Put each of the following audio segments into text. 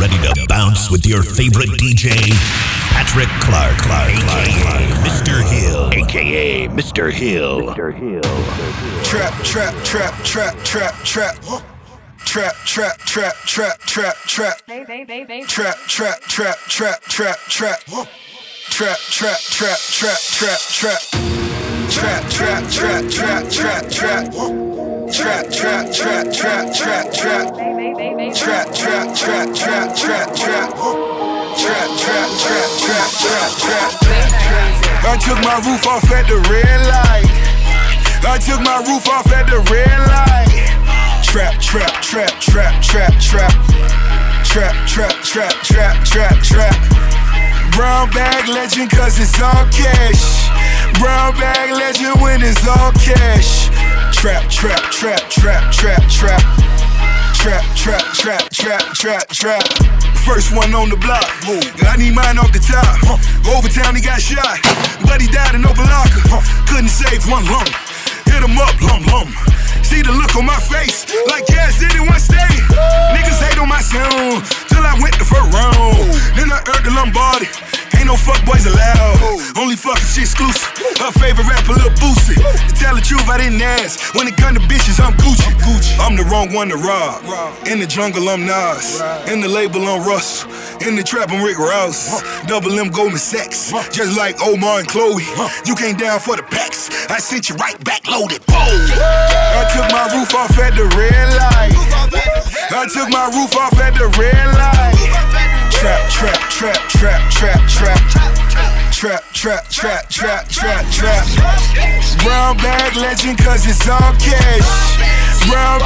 ready to bounce with your favorite DJ, Patrick Clark, Clark, Clark, Mr. Hill, aka Mr. Hill. Mr. Hill. Trap, trap, trap, trap, trap, trap. Trap, trap, trap, trap, trap, trap. Trap, trap, trap, trap, trap, trap. Trap, trap, trap, trap, trap, trap. Trap, trap, trap, trap, trap, trap. Trap, trap, trap, trap, trap, trap. Trap, trap, trap, trap, trap, trap. Trap, trap, trap, trap, trap, trap. I took my roof off at the red light. I took my roof off at the red light. Trap, trap, trap, trap, trap, trap. Trap, trap, trap, trap, trap, trap. Brown bag legend cause it's all cash. Brown bag legend when it's all cash. Trap, trap, trap, trap, trap, trap. Trap, trap, trap, trap, trap, trap. First one on the block. I need mine off the top. Overtown, he got shot. But he died in Opa-locka. Couldn't save one lung. Hit him up, lum lum. See the look on my face, like gas did in one stay. Niggas hate on my sound, till I went the first round. Then I earned the Lombardi. Ain't no fuck boys allowed. Only fucking shit exclusive. Her favorite rapper, Lil Boosie. To tell the truth, I didn't ask. When it come to bitches, I'm Gucci. I'm the wrong one to rob. In the jungle, I'm Nas. In the label, I'm Russ. In the trap, I'm Rick Ross. Double M Goldman Sachs. Just like Omar and Chloe. You came down for the packs. I sent you right back loaded. Boom. I took my roof off at the red light. I took my roof off at the red light. Trap, trap, trap, trap, trap, trap. Trap, trap, trap, trap, trap, trap. Brown bag legend cause it's all cash. Brown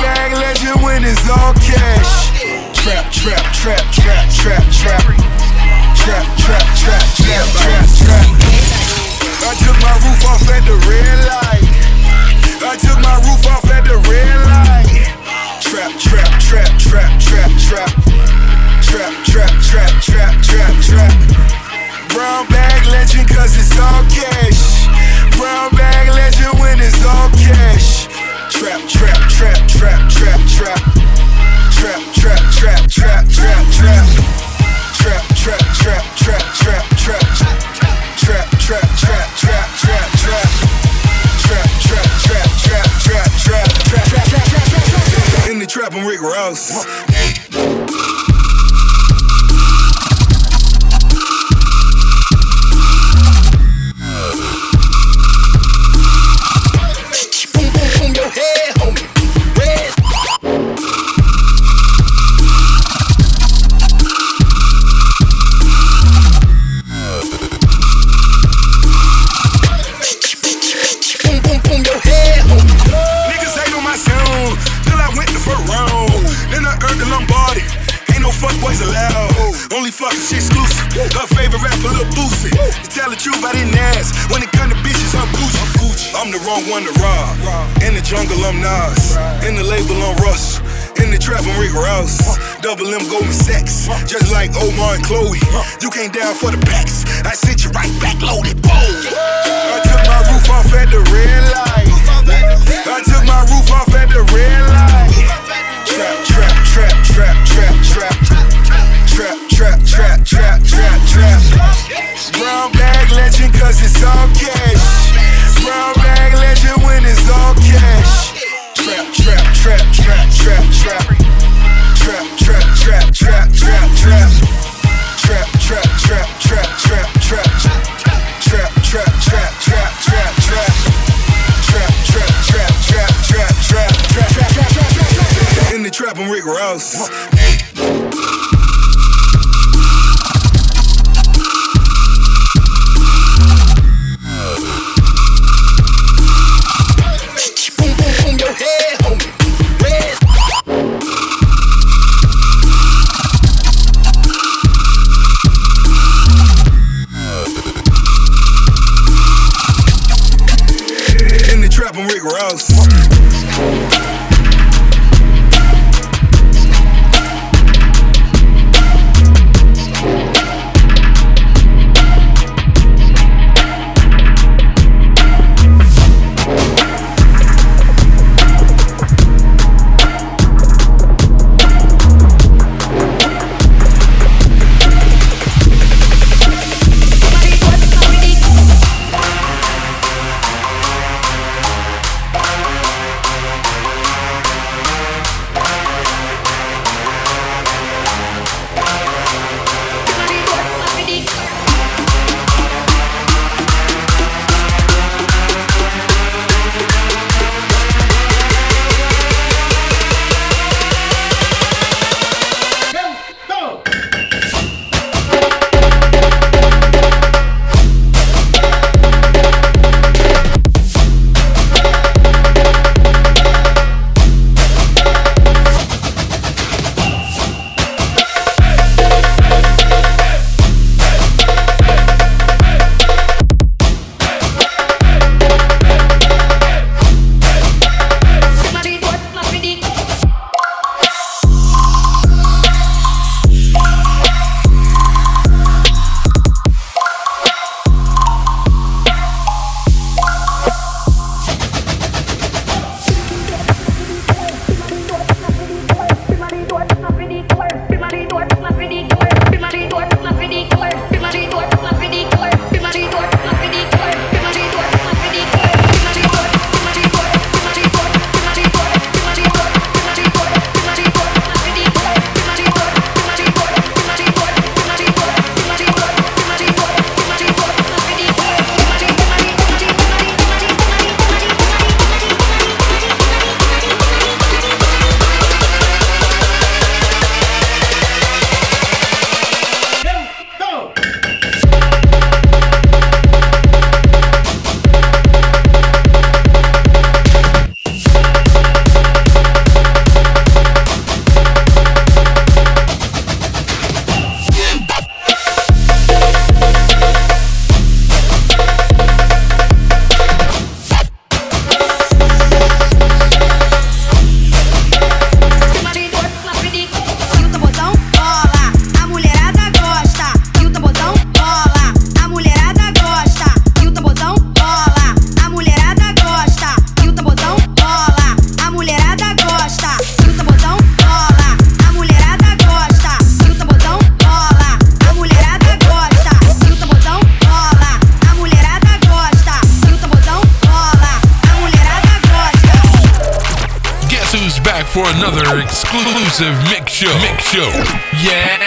show. Yeah.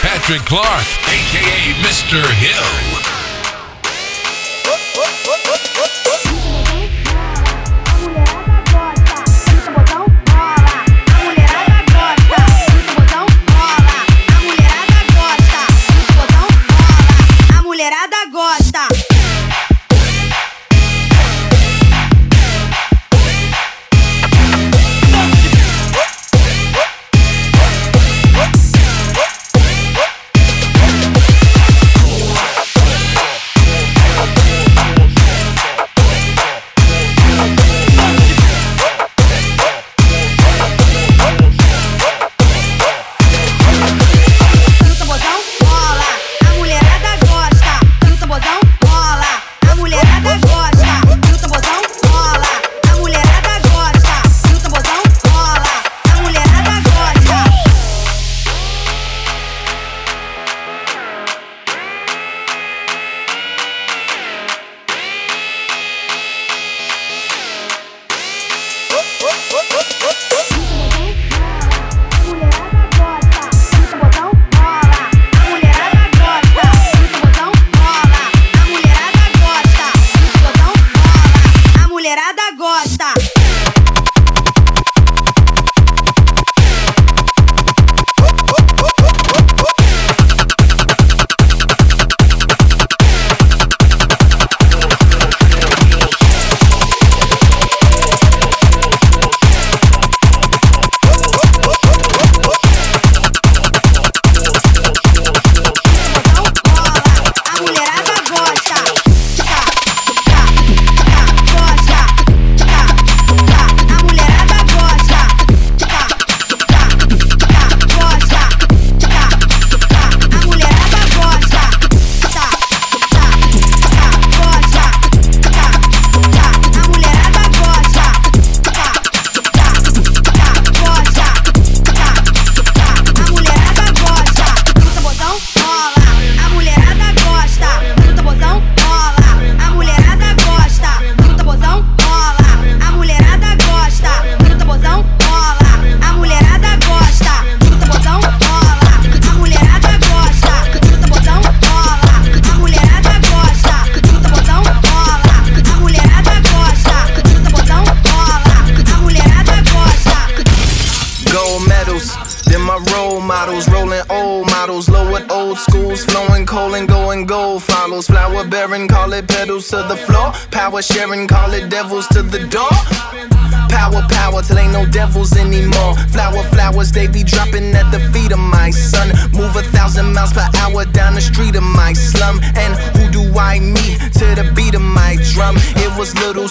Patrick Clark, aka Mr. Hill.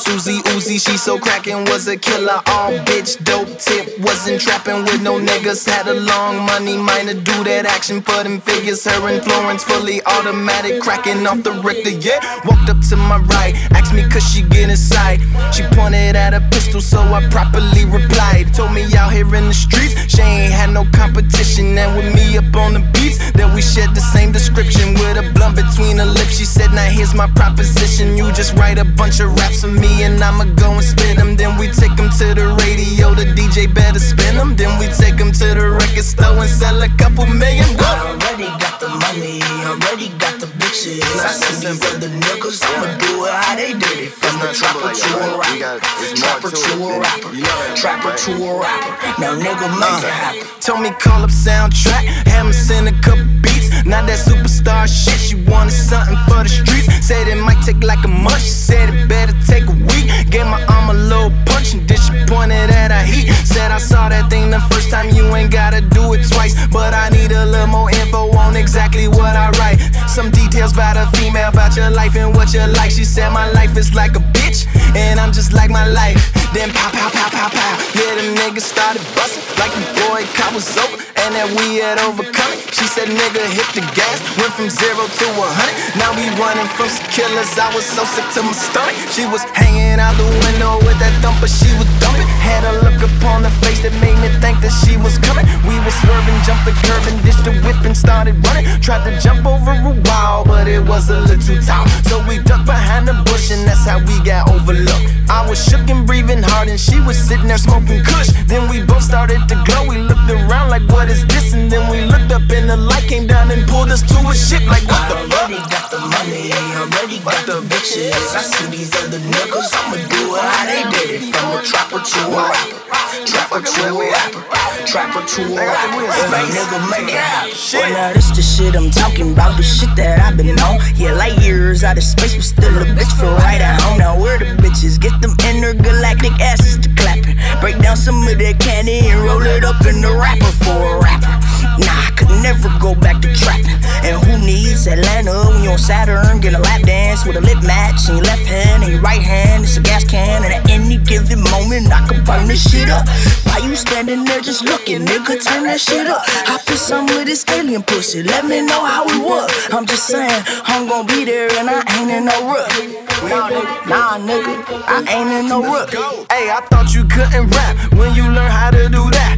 Susie Uzi, she so crackin', was a killer. All bitch, dope tip, wasn't trappin' with no niggas. Had a long money, minor do that action for them figures. Her influence fully automatic, crackin' off the Richter, yeah. Walked up to my right, asked me could she get inside. She pointed at a pistol, so I properly replied. Told me out here in the streets, she ain't had no competition. And with me up on the beats, that we shared the same description. With a blunt between her lips, she said, Now here's my proposition. You just write a bunch of raps for me, and I'ma go and spit them. Then we take them to the radio, the DJ better spin them. Then we take them to the record store and sell a couple million. I already got the money, already got the bitches. I see these other niggas, I'ma do it how they did it. From the trapper to a rapper, trapper to a rapper, trapper to a rapper. Now nigga make it happen. Told me call up soundtrack, have me send a couple beats. Not that superstar shit, she wanted something for the streets. Said it might take like a month, she said it better take a week. Gave my arm a little punch and then she pointed at her heat. Said I saw that thing the first time, you ain't gotta do it twice. But I need a little more info on exactly what I write. Some details about a female, about your life and what you like. She said my life is like a bitch, and I'm just like my life. Then pow, pow, pow, pow, pow. Yeah, the niggas started busting like the boy cop was over, and that we had overcome it. She said, nigga, hit the gas, went from zero to a hundred. Now we running from some killers. I was so sick to my stomach. She was hanging out the window with that thumper, she was dumping. Had a look upon her face that made me think that she was coming. We were swerving jumped the curb and ditched the whip and started running. Tried to jump over a wall, but it was a little too tall. So we ducked behind the bush and that's how we got overlooked. I was shook and breathing hard and she was sitting there smoking kush. Then we both started to glow. We looked around like, what is this? And then we looked up and the light came down and pulled us to a ship like, what the fuck? Already got the money, already got the bitches. I see these other niggas, I'ma do it how they did it. From a trapper to a rapper, trapper to a rapper, trapper to a rapper. Every nigga make it happen. Well, now this the shit I'm talking about, the shit that I've been on. Yeah, light years out of space, but still a bitch for right at home. Now where the bitches get them intergalactic asses to clapping. Break down some of that candy and roll it up in the rapper for a rapper. Nah, I could never go back to trapping. And who needs Atlanta when you're on Saturn? Get a lap dance with a lip match in your left hand and your right hand. It's a gas can, and at any given moment, I can burn this shit up. Why you standing there just looking, nigga? Turn that shit up. Hop in some with this alien pussy. Let me know how it was. I'm just saying, I'm gonna be there and I ain't in no rush. Nah, nigga, nah, nigga, I ain't in no rush. Hey, I thought you couldn't rap when you learn how to do that.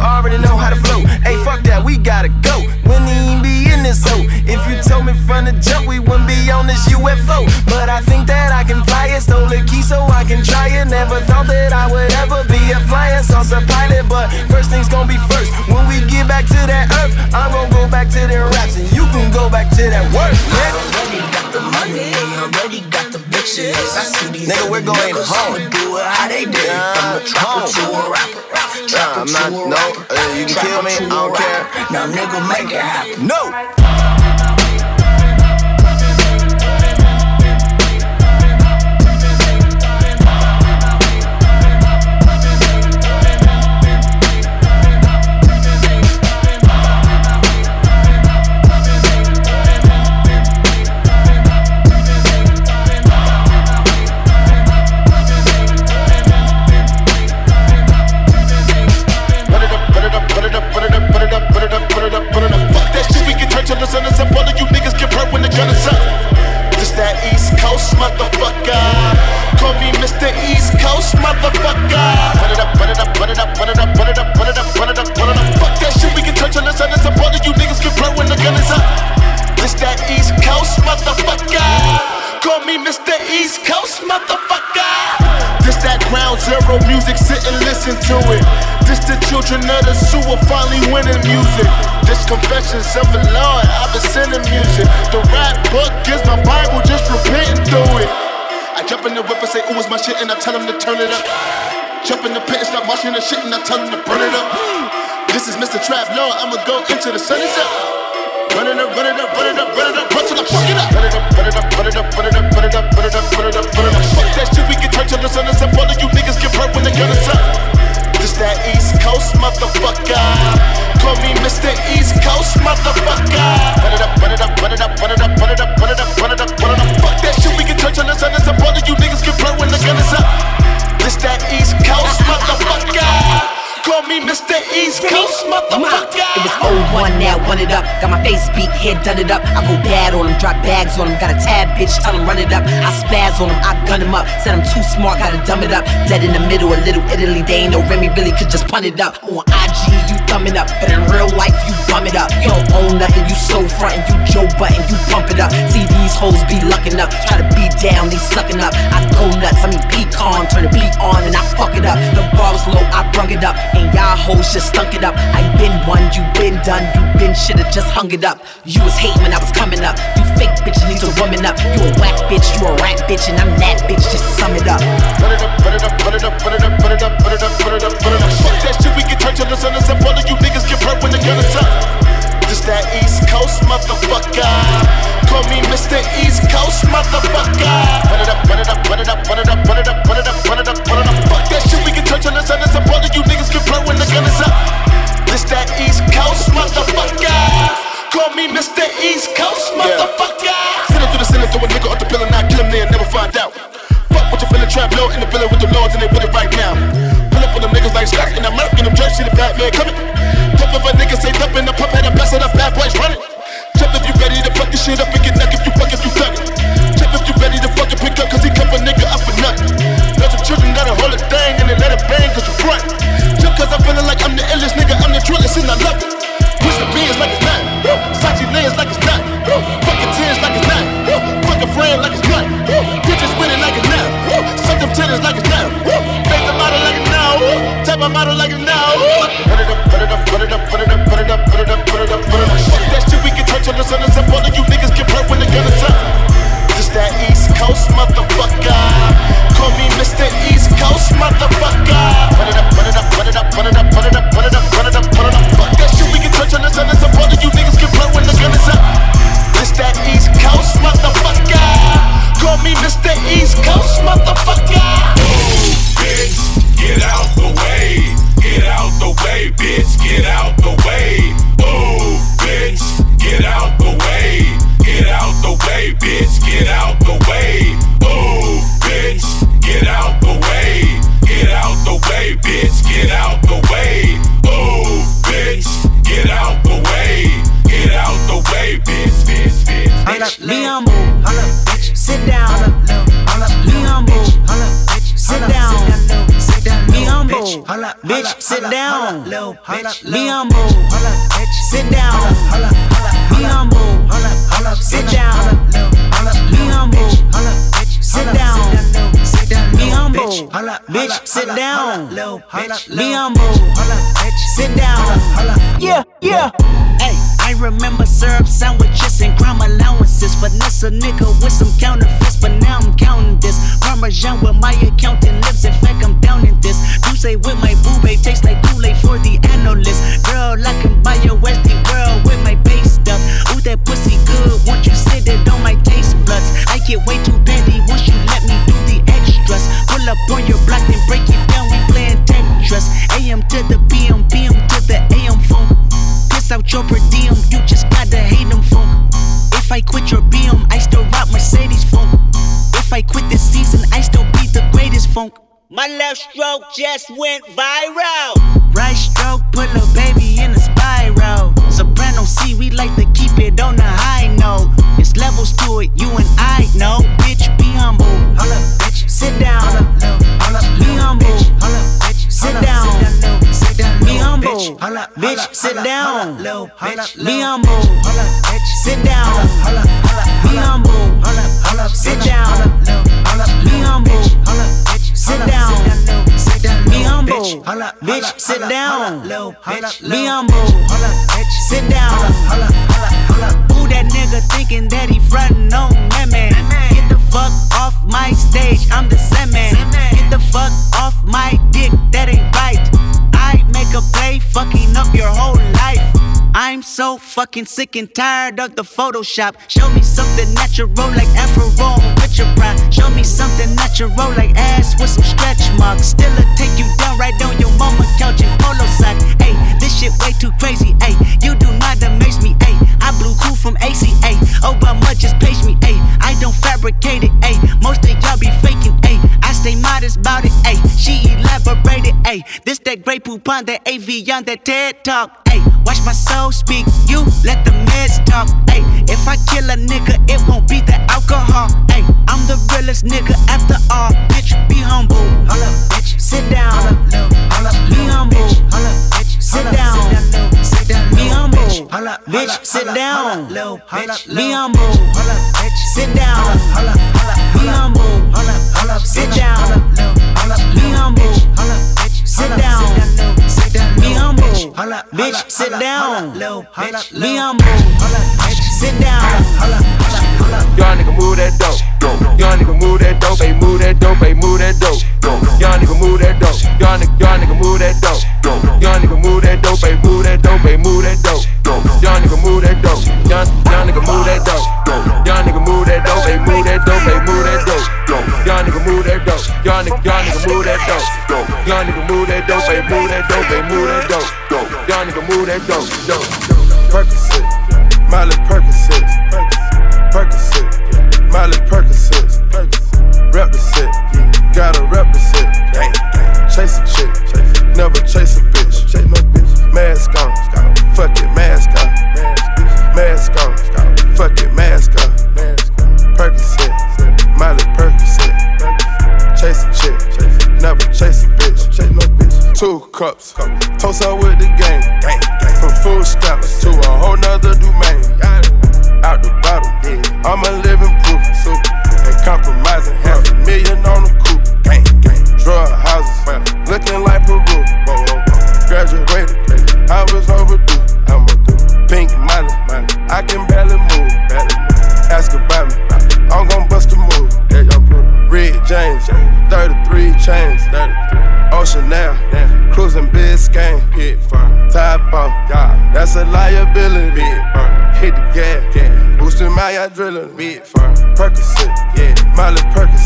Already know how to flow? Hey, fuck that, we gotta go. Ain't be in this hoe. If you told me from the jump, we wouldn't be on this UFO. But I think that I can fly it. Stole the key so I can try it. Never thought that I would ever be a flying saucer pilot. But first things gonna be first. When we get back to that earth, I'm gonna go back to the raps and you can go back to that work, nigga. Already got the money, already got the bitches. I see these Nigga, we're going home. Do it how they did it. From a trapper to a rapper, trapper I'm to not- a no, rapper, uh, you can kill me, I don't care. Now nigga, make it happen. No. Till the sun is up. All of you niggas get hurt when the gun is up. This that East Coast motherfucker. Call me Mr. East Coast motherfucker. Put it up, put it up, put it up, put it up, put it up, put it up, put it up, put it up. Fuck that shit, we can turn till the sun is up. All of you niggas get hurt when the gun is up. This that East Coast motherfucker. Call me Mr. East Coast motherfucker. This that ground zero music, sit and listen to it. This the children of the sewer finally winning music. This confessions of the Lord, I've been sending music. The rap book is my Bible, just repenting through it. I jump in the whip and say, ooh, it's my shit, and I tell them to turn it up. Jump in the pit and start marching the shit, and I tell them to burn it up. This is Mr. Trap Lord, I'ma go into the sun is up. Run it up, run it up, run it up, run it up, run till I fuck it up. Run it up, run it up, run it up, run it up, run it up, run it up, run it up, run it up. Fuck that shit, we can turn till the sun is up. 01 now, run it up. Got my face beat, head done it up. I go bad on him, drop bags on him. Got a tab bitch, tell him run it up. I spaz on him, I gun him up. Said I'm too smart, gotta dumb it up. Dead in the middle, a little Italy. They ain't no Remy, really could just punt it up. On IG, it up. But in real life, you bum it up. You don't own nothing, you so frontin', you Joe Budden, you pump it up. See these hoes be lucking up. Try to beat down, they sucking up. I go nuts, I mean pecan, turn the beat on and I fuck it up. The bar was low, I brung it up. And y'all hoes just stunk it up. I been one, you been done, you been shoulda just hung it up. You was hating when I was coming up. Fake bitch need to woman up. You a whack bitch, you a rat bitch, and I'm that bitch. Just sum it up. Run it up, run it up, run it up, run it up, run it up, run it up, run it up, run it up. Fuck that shit, we can turn till the sun is up. All of you niggas get hurt when the gun is up. This that East Coast motherfucker. Call me Mr. East Coast motherfucker. Run it up, run it up, run it up, run it up, run it up, run it up, run it up, run it up. Fuck that shit, we can turn till the sun is up. All of you niggas get hurt when the gun is up. This that East Coast motherfucker. Call me Mr. East Coast motherfucker. Send it through the ceiling, throw a nigga off the pillar, now kill him there and never find out. Fuck what you feeling, trap low in the building with the lords and they put it right now. Pull up on them niggas like Scott and I'm murking them jerks, see the bad man coming. Top of a nigga say dump in the pump, had a of the bad boys running. Jump if you ready to fuck this shit up and get nuck if you fuck if you thug it. Jump if you ready to fucking pick up cause he cuff a nigga up for nothing. There's some children that'll hold a thing and they let it bang cause you front. Jump cause I'm feeling like I'm the illest nigga Like a friend like it's cut. Bitches with it like it's now. Suck them titties like it's now. Face the model like it's now. Tap my model like it's now. Put it up, put it up, put it up, put it up, put it up, put it up, put it up, put it up. Fuck that shit, we can touch on the sun and up. All of you niggas get hurt when the gun is up. Just that East Coast motherfucker. Call me Mr. East Coast motherfucker. Be humble. Sit down. Be humble. Sit down. Be humble. Sit down. Be humble. Bitch, sit down. Be humble. Sit down. Yeah, yeah. Hey, I remember syrup sandwiches and crime allowances. Finesse a nigga with some counterfeits, but now I'm counting this. Parmesan with my accountant left stroke just went viral. Right stroke put a baby in a spiral. Soprano C, we like to keep it on the high note. It's levels to it, you and I know. Bitch, be humble. bitch. Sit down. Be humble. Sit down. Be humble. Bitch, sit down. Be humble. Sit down. Be humble. Sit down. Be humble. Sit down. Be humble. Bitch, sit down. Be humble. Sit down. Who that nigga thinking that he frontin' on that man? Get the fuck off my stage, I'm the Sandman. Get the fuck off my dick, that ain't right. I make a play, fucking up your whole life. I'm so fucking sick and tired of the Photoshop. Show me something natural like Afro with your pride. Show me something natural like ass with some stretch marks. Still a take you down right on your mama couch in polo sock. Hey, this shit way too crazy. Hey, you do not amaze me. Hey, I blew cool from ACA. Obama just page me. Hey, I don't fabricate it. Hey, most of y'all be faking. Hey, I stay modest about it. Hey, she elaborated. Hey, this that Grey Poupon that AV that TED talk. Hey, watch my soul speak. You let the meds talk. Hey, if I kill a nigga, it won't be the alcohol. Hey, I'm the realest nigga after all. Bitch, be humble. bitch. Sit down. Be humble. Bitch, Sit down. Be humble. Bitch, sit down. Be humble. Sit down. Be humble. Sit down. Be humble. Sit down. Be humble. Bitch, sit down. Be humble. Sit down. Young nigga move that dope. Young nigga move that dope. Hey, move that dope. Hey, move that dope. Young nigga move that dope. Young nigga, young nigga move that dope. Young nigga move that dope. Hey, move that dope. Hey, move that dope. Young nigga move that dope. Young, young nigga move that dope. Young nigga move that dope. Hey, move that dope. Hey, move that dope. Young nigga move that dope. Young nigga, young nigga move that dope. Young nigga move that dope. Hey, move that dope. Hey, move that dope. Young nigga move that dope. Dope. Percocet, Miley toast up with a liability. Hit the gas, boosting my adrenaline. Percocet, yeah, Molly Percocet.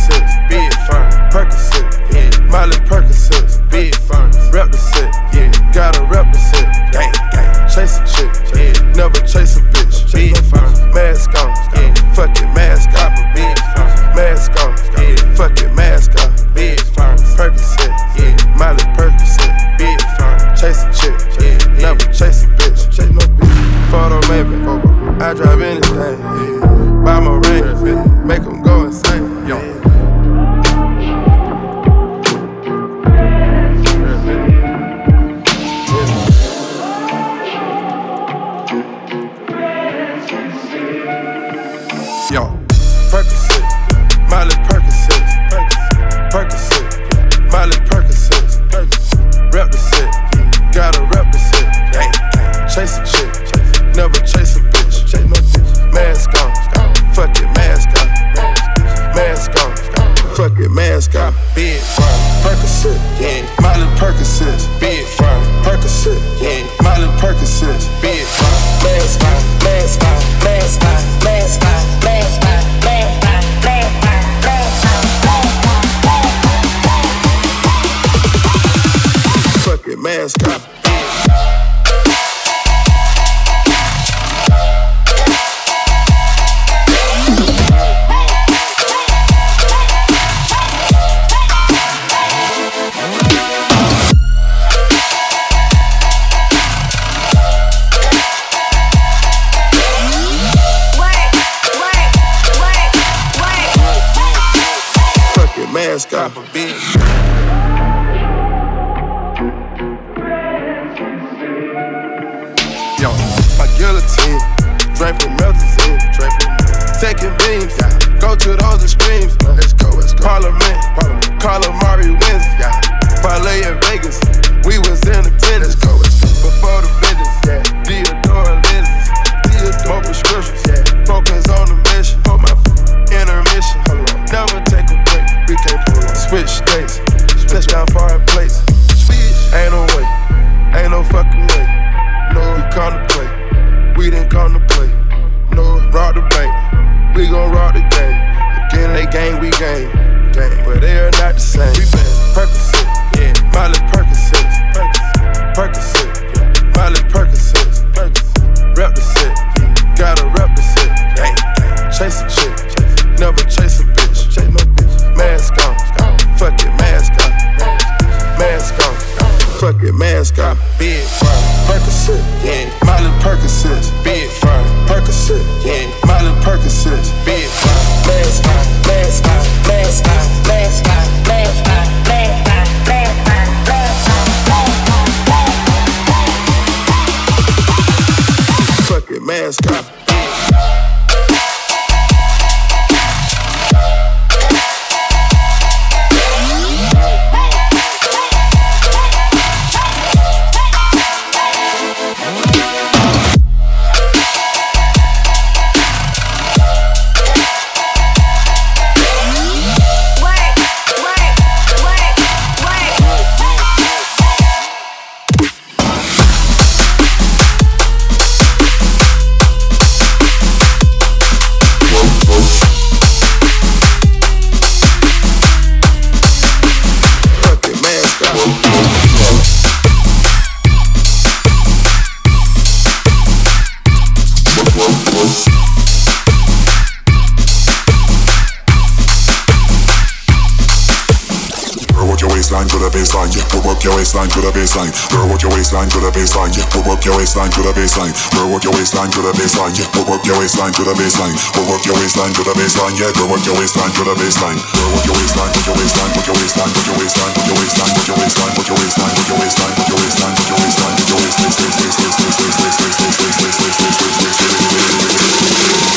work your waistline to the baseline. Girl, work your waistline to the baseline. Yeah, go work your waistline to the baseline. Go work your waistline to the baseline. Yeah, go work your waistline to the baseline. Girl, work your waistline, Put your waistline, Put your waistline, Put your waistline, Put your waistline, Put your waistline, Put your waistline, Put your waistline, Put your waistline, Put your waistline, put your waistline,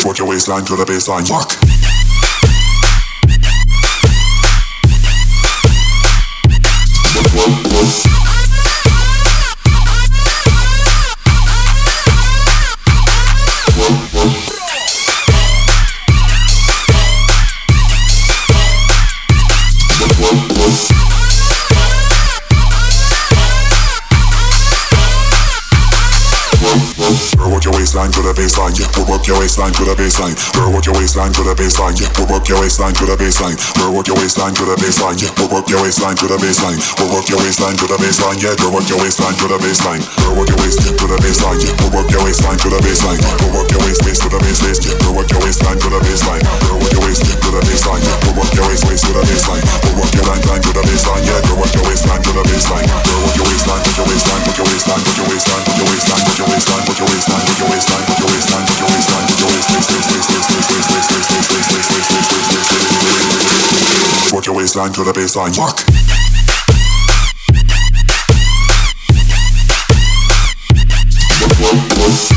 work your waistline to the baseline. Work. Baseline. Yeah, work your waistline to the baseline. Girl, work your waistline to the baseline. Yeah, work your waistline to the baseline. Girl, work your waistline to the baseline. Yeah, work your waistline to the baseline. Work your waistline to the baseline. Yeah, girl, work your waistline to the baseline. Girl, work your waist to the baseline. Yeah, work your waistline to the baseline. Girl, work your waist to the baseline. Yeah, work your waistline to the baseline. Girl, work your waist to the baseline. Yeah, work your waist to the baseline. Work your line line to the baseline. Yeah, girl, work your waistline to the baseline. Girl, work your waistline, work your waistline, work your waistline, work your waistline, work your waistline, work your waistline, work your waistline, work your waistline, work your waistline, waistline to the baseline. Work. Whoa, whoa.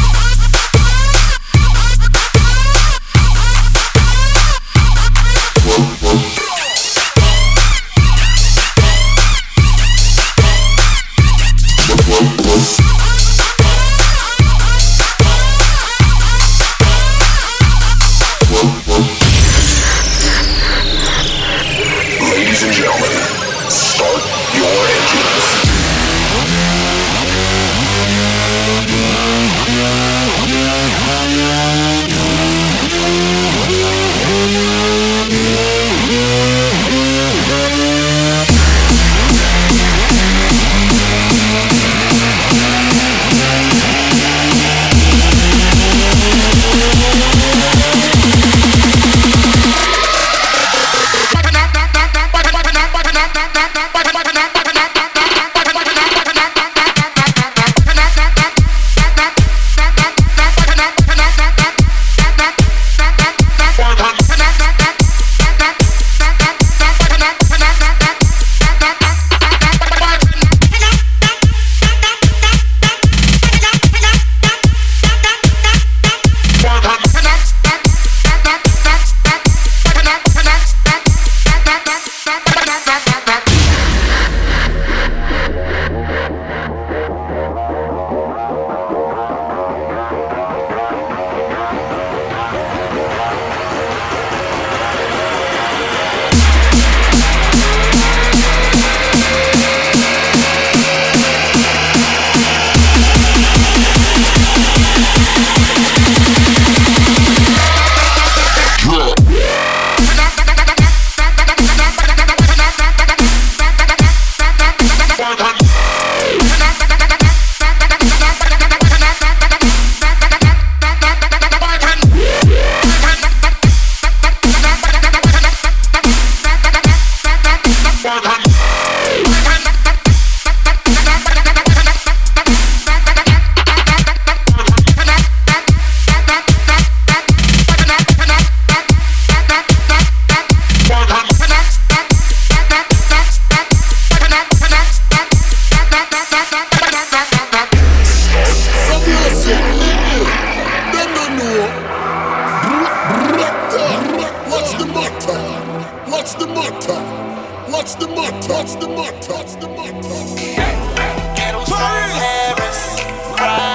What's the matter? What's the matter? What's the matter? What's the matter? Paris. Paris.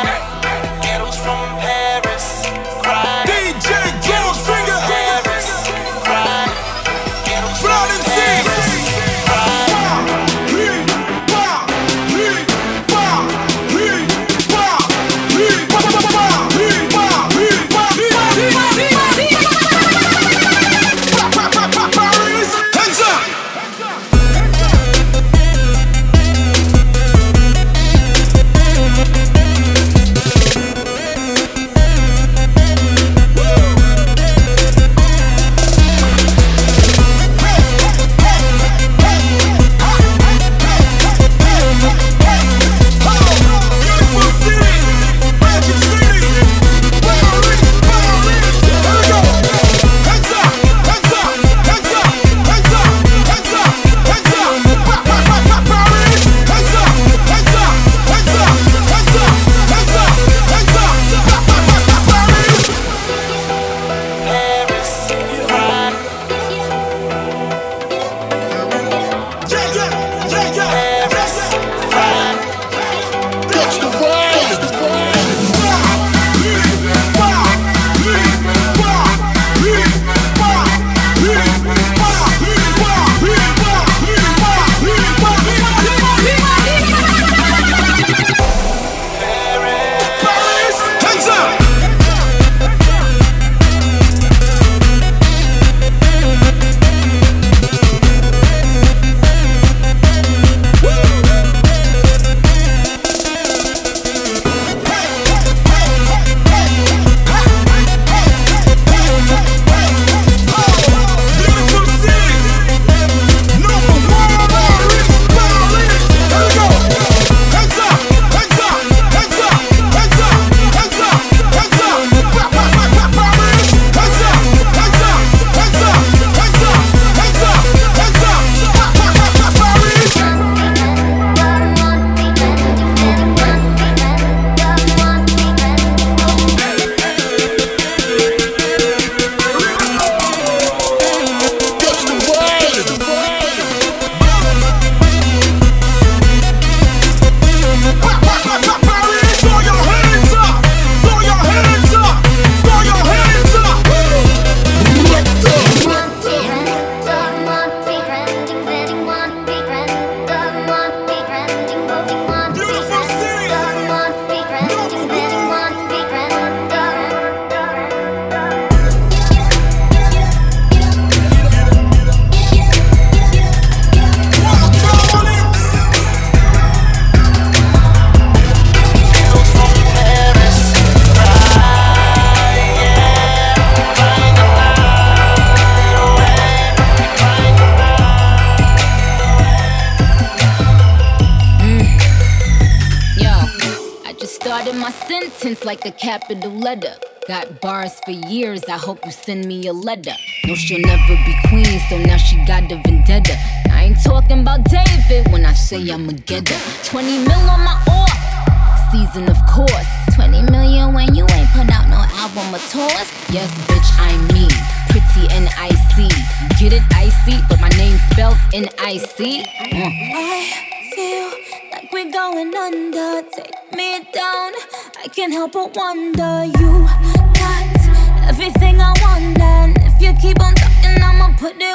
Capital letter. Got bars for years, I hope you send me a letter. No, she'll never be queen, so now she got a vendetta. I ain't talking about David when I say I'm a getter. 20 mil on my off season, of course. 20 million when you ain't put out no album or tours. Yes, bitch, everything I want, and if you keep on talking, I'ma put it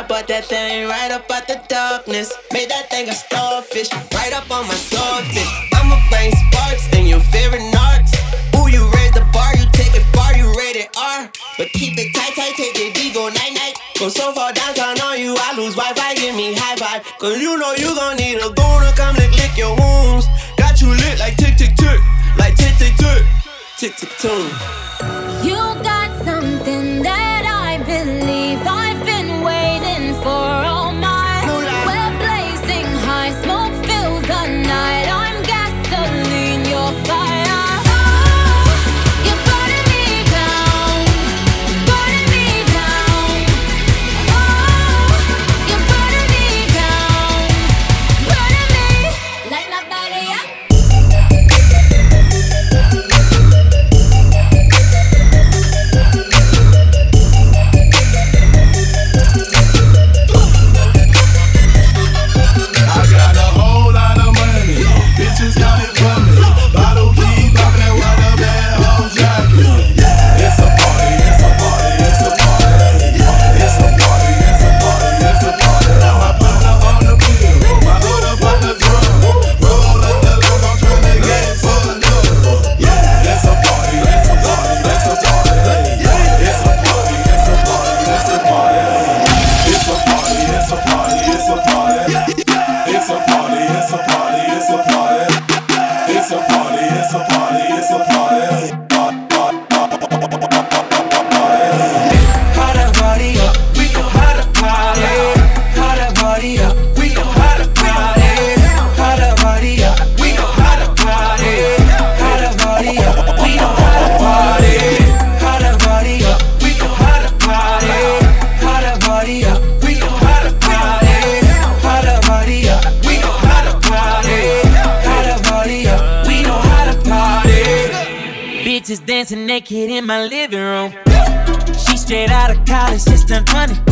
I bought that thing right up out the darkness. Made that thing a starfish, right up on my swordfish. I'ma bring sparks in your favorite narcs. Ooh, you raise the bar, you take it far, you rated R. But keep it tight, tight, take it D, go night, night. Go so far downtown on you, I lose Wi-Fi, give me high five. Cause you know you gon' need a goon to come lick, lick your wounds. Got you lit like tick, tick, tick. Like tick, tick, tick. Tick, tick, tune. You got college, just turned 22.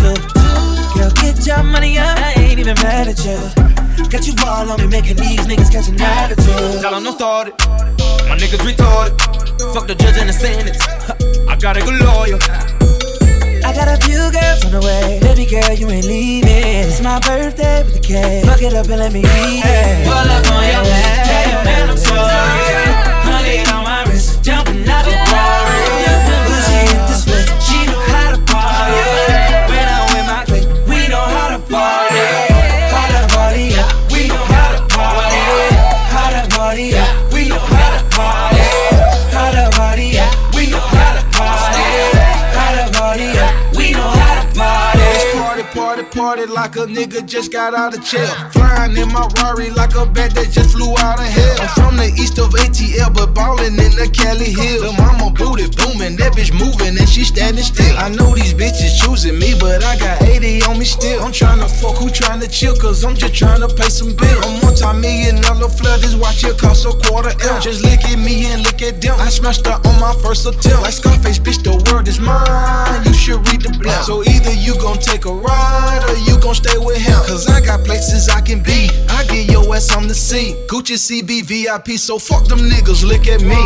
Girl, get your money up, I ain't even mad at you. Got you all on me, making these niggas catch an attitude. Tell them no started, my niggas retarded. Fuck the judge and the sentence, I got a good lawyer. I got a few girls on the way. Baby girl, you ain't leaving. It's my birthday with the cake. Fuck it up and let me eat it. Pull up on your back, man, I'm sorry. more like a nigga just got out of jail. Flying in my Rari like a bat that just flew out of hell. I'm from the east of ATL, but ballin' in the Cali Hills. The mama booty boomin', that bitch movin' and she standin' still. I know these bitches choosing me, but I got 80 on me still. I'm tryna fuck who tryna chill, cause I'm just tryna pay some bills. I'm multi-million dollar flood, this watch it cost a quarter M. Just look at me and look at them. I smashed up on my first attempt. Like Scarface, bitch, the world is mine. You should read the blend. So either you gon' take a ride or you gon' stay with him, cause I got places I can be. I get your ass on the scene. Gucci CB VIP, so fuck them niggas, look at me.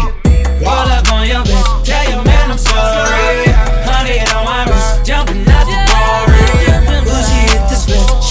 Wall up on your bitch, tell your man I'm sorry. Honey on my wrist, jumping out the Gucci hit the switch.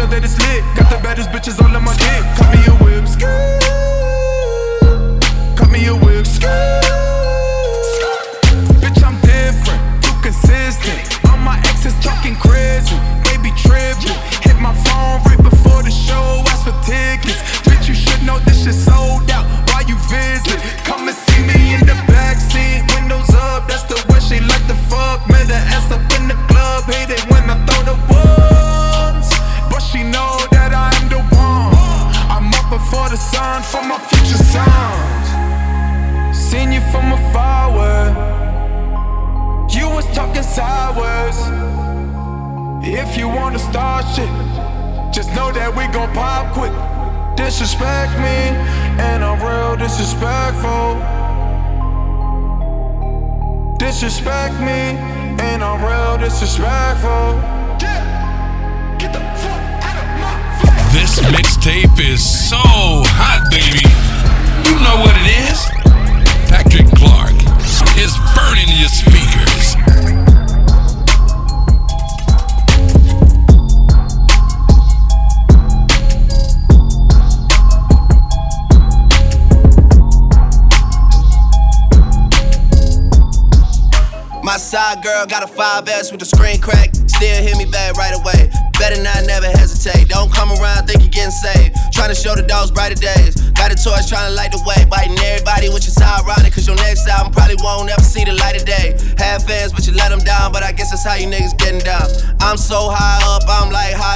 know that it's lit. Got the baddest bitches on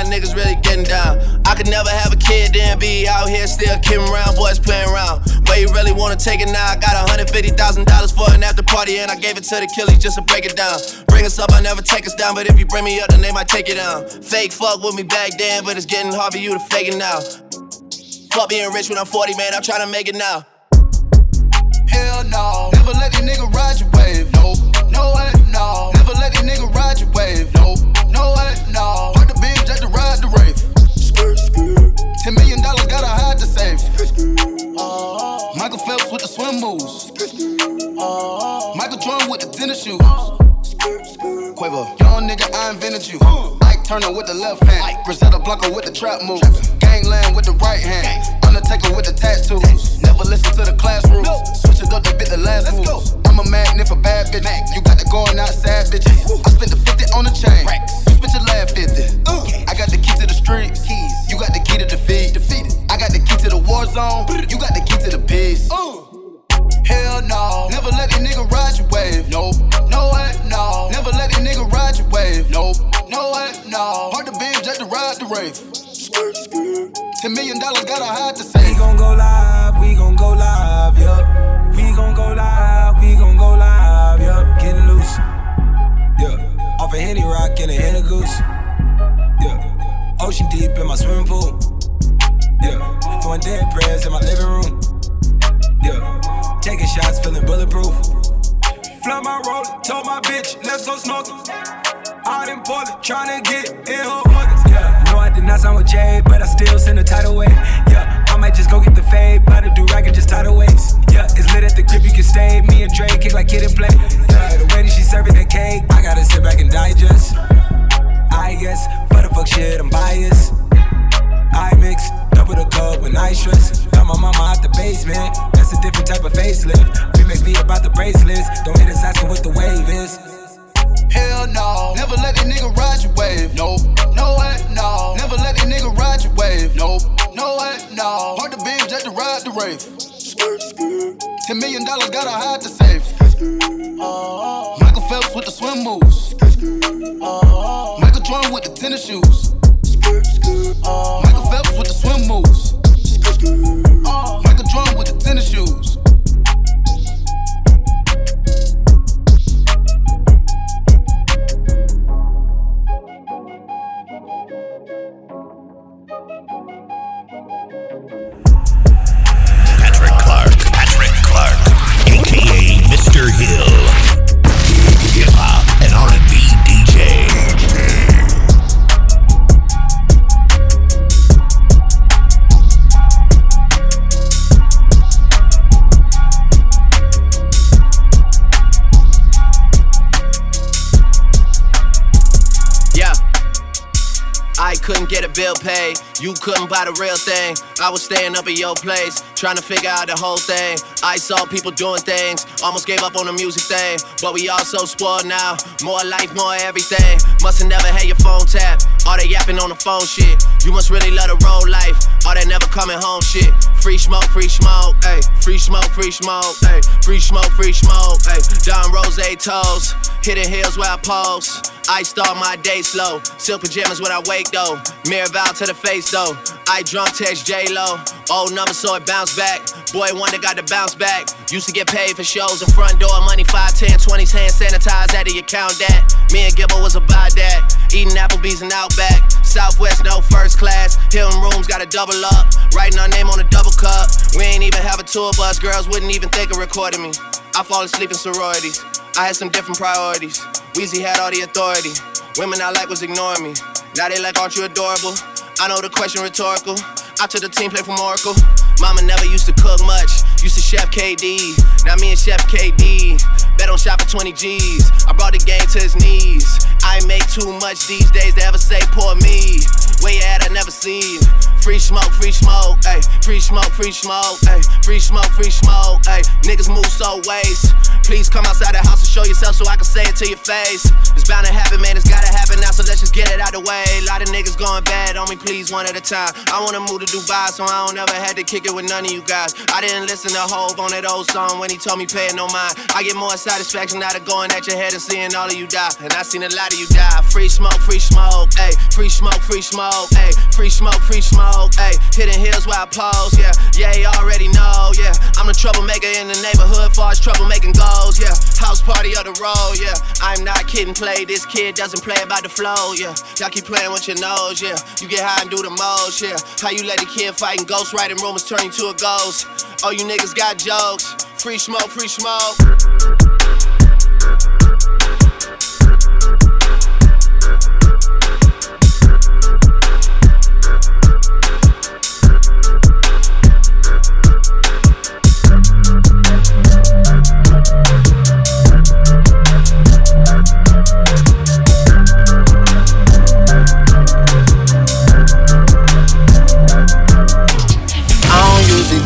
niggas really getting down. I could never have a kid, then be out here still kidding around. Boys playing around. But you really wanna take it now? I got $150,000 for an after party, and I gave it to the killies just to break it down. Bring us up, I never take us down. But if you bring me up, then they might take it down. Fake fuck with me back then, but it's getting hard for you to fake it now. Fuck being rich when I'm 40, man, I'm trying to make it now. Hell no, never let a nigga ride your wave. No, no way, no. Never let a nigga ride your wave. No, no way, no. Dollars gotta hide. Michael Phelps with the swim moves. Michael Jordan with the tennis shoes. Quavo, young nigga, I invented you. Ike Turner with the left hand. Griselda Blanco with the trap move. Gangland with the right hand. Undertaker with the tattoos. Never listen to the classroom. Switch it up to bit the last moves. I'm a magnet for bad bitches. You got the going outside bitches. I spent the 50 on the chain. You spent your last 50. I got the key to the streets. You got the key to defeat. Defeated. I got the key to the war zone. You got the key to the peace. Hell no. Never let a nigga ride your wave. No, no way, no. Never let a nigga ride your wave. No, no way, no. Hard to binge just to ride the rave. Ten million dollars gotta hide the safe. We gon' go live, we gon' go live, yup. We gon' go live, we gon' go live, yup. Getting loose, yeah. Off a Henny Rock and a Henny Goose, yeah. Ocean deep in my swimming pool, yeah. Throwing dead prayers in my living room, yeah. Taking shots, feeling bulletproof. Flood my roller, told my bitch, let's go snorkel. Out in Portland, to get in her organs. Yeah, no, I did not sign with Jay, but I still send a tidal wave. Yeah, I might just go get the fade, but I do rag and just tidal waves. Yeah, it's lit at the crib, you can stay. Me and Dre kick like Kid 'n Play. Yeah, the way that she serving the cake, I gotta sit back and digest. I guess, for fuck shit, I'm biased. I mix, double the cup when I stress. Got my mama out the basement, that's a different type of facelift. Remix me about the bracelets, don't hit us asking what the wave is. Hell no. Never let a nigga ride your wave. No, no way, no. Never let a nigga ride your wave. No, no way, no. Hard to binge just to ride the rave. Ten million dollars gotta hide the safe. Michael Phelps with the swim moves. Michael Jordan with the tennis shoes. Michael Phelps with the swim moves. Michael Jordan with the tennis shoes. Get a bill paid. You couldn't buy the real thing. I was staying up at your place, trying to figure out the whole thing. I saw people doing things, almost gave up on the music thing. But we all so spoiled now. More life, more everything. Must've never had your phone tap. All that yapping on the phone shit. You must really love the road life. All that never coming home shit. Free smoke, free smoke, ayy. Free smoke, free smoke, ayy. Free smoke, free smoke, ayy. Don Rose toes. Hidden Hills where I pose. I start my day slow. Silk pajamas when I wake though. Mirror vow to the face though. I drunk text J Lo. Old number so it bounce back. Boy wonder got to bounce back. Used to get paid for shows in front door. Money 5, 10, 20s hand sanitized out of your count that. Me and Gibbo was about that. Eating Applebee's and Outback. Southwest no first class. Hilton rooms gotta double up. Writing our name on a double cup. We ain't even have a tour bus. Girls wouldn't even think of recording me. I fall asleep in sororities. I had some different priorities. Weezy had all the authority. Women I like was ignoring me. Now they like, aren't you adorable? I know the question rhetorical. I took the team play from Oracle. Mama never used to cook much. Used to Chef KD, now me and Chef KD. Bet on shop for 20 G's. I brought the game to his knees. I make too much these days to ever say poor me. You at? I never seen. Free smoke, free smoke, ayy. Free smoke, free smoke, ayy. Free smoke, free smoke, ayy. Niggas move so waste. Please come outside the house and show yourself so I can say it to your face. It's bound to happen, man. It's gotta happen now, so let's just get it out the way. A lot of niggas going bad on me, please, one at a time. I wanna move to Dubai, so I don't ever had to kick it with none of you guys. I didn't listen to Hove on that old song when he told me pay it no mind. I get more satisfaction out of going at your head and seeing all of you die. And I seen a lot of you die. Free smoke, free smoke, ayy. Free smoke, free smoke, ayy. Free smoke, free smoke, ayy. Hidden Hills while I pose, yeah. Yeah, you already know, yeah. I'm the troublemaker in the neighborhood, far as troublemaking goes, yeah. House party of the road, yeah. I'm not kidding, play. This kid doesn't play about the flow, yeah. Y'all keep playing with your nose, yeah. You get high and do the most, yeah. How you let a kid fight and ghost writing rumors turn you to a ghost? Oh, you niggas got jokes. Free smoke, free smoke.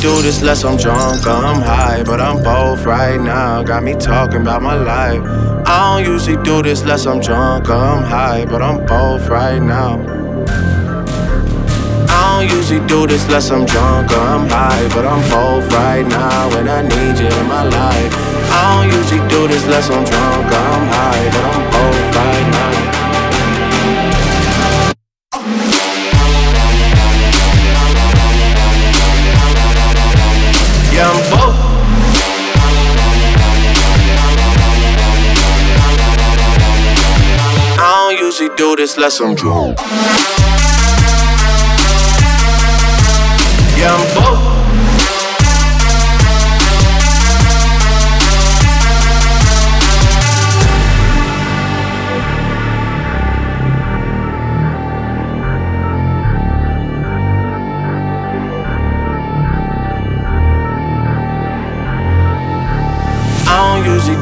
Do this unless I'm drunk or I'm high, but I'm both right now. Got me talking about my life. I don't usually do this unless I'm drunk or I'm high, but I'm both right now. I don't usually do this unless I'm drunk or I'm high, but I'm both right now, and I need you in my life. I don't usually do this unless I'm drunk or I'm high, but I'm both right now. Do this unless I'm drunk. Yeah, I'm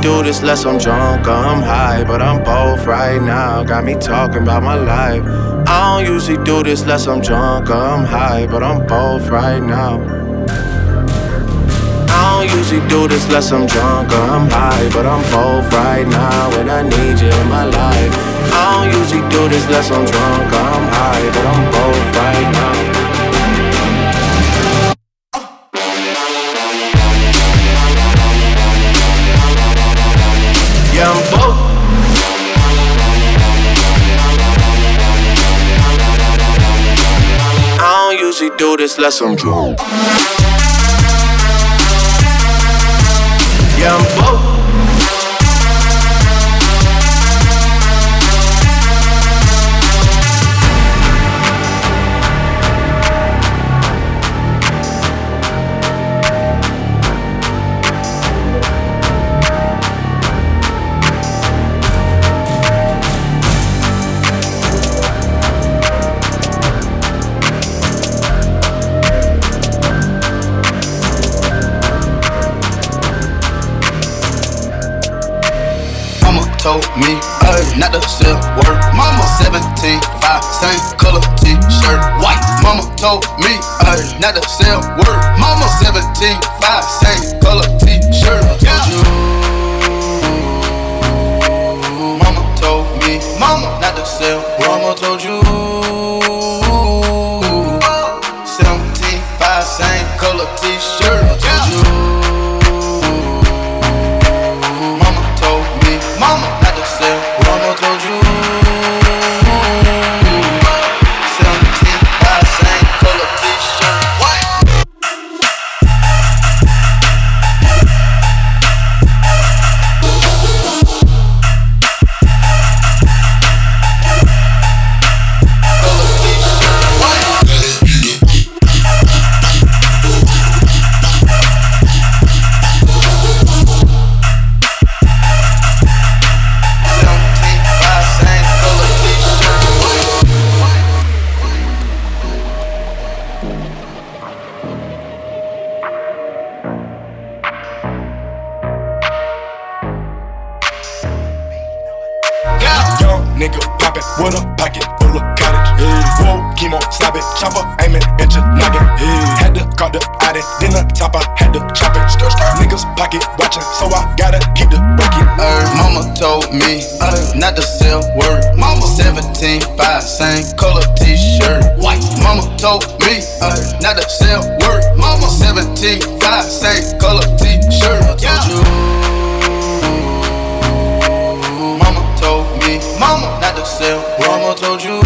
do this unless I'm drunk or I'm high, but I'm both right now. Got me talking about my life. I don't usually do this unless I'm drunk or I'm high, but I'm both right now. I don't usually do this unless I'm drunk or I'm high, but I'm both right now, and I need you in my life. I don't usually do this unless I'm drunk or I'm high, but I'm both right now. Do this unless I'm drunk. Yeah, I'm both. Not to sell word. Mama 17, 5, same not the self work. Mama 17, 5, same color t shirt. I told yeah. you. Mama told me, Mama, not the self work. Mama told you.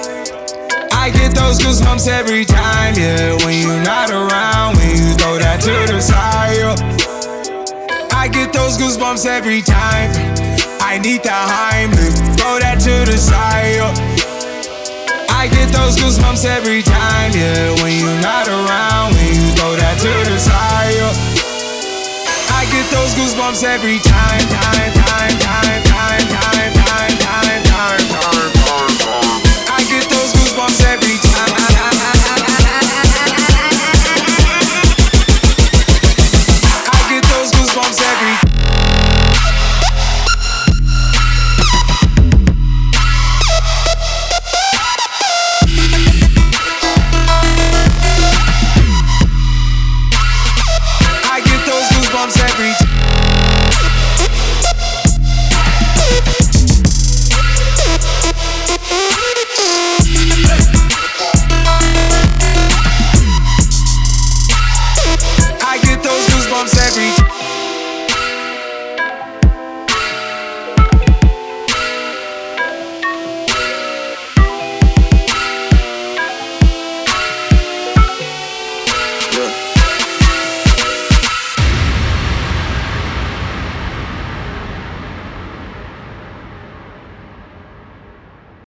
I get those goosebumps every time, yeah. When you're not around, when you throw that to the side. yeah. I get those goosebumps every time. I need the Heimlich, throw that to the side. yeah. I get those goosebumps every time, yeah. When you're not around, when you throw that to the side. yeah. I get those goosebumps every time, time, time, time, time, time, time, time, time,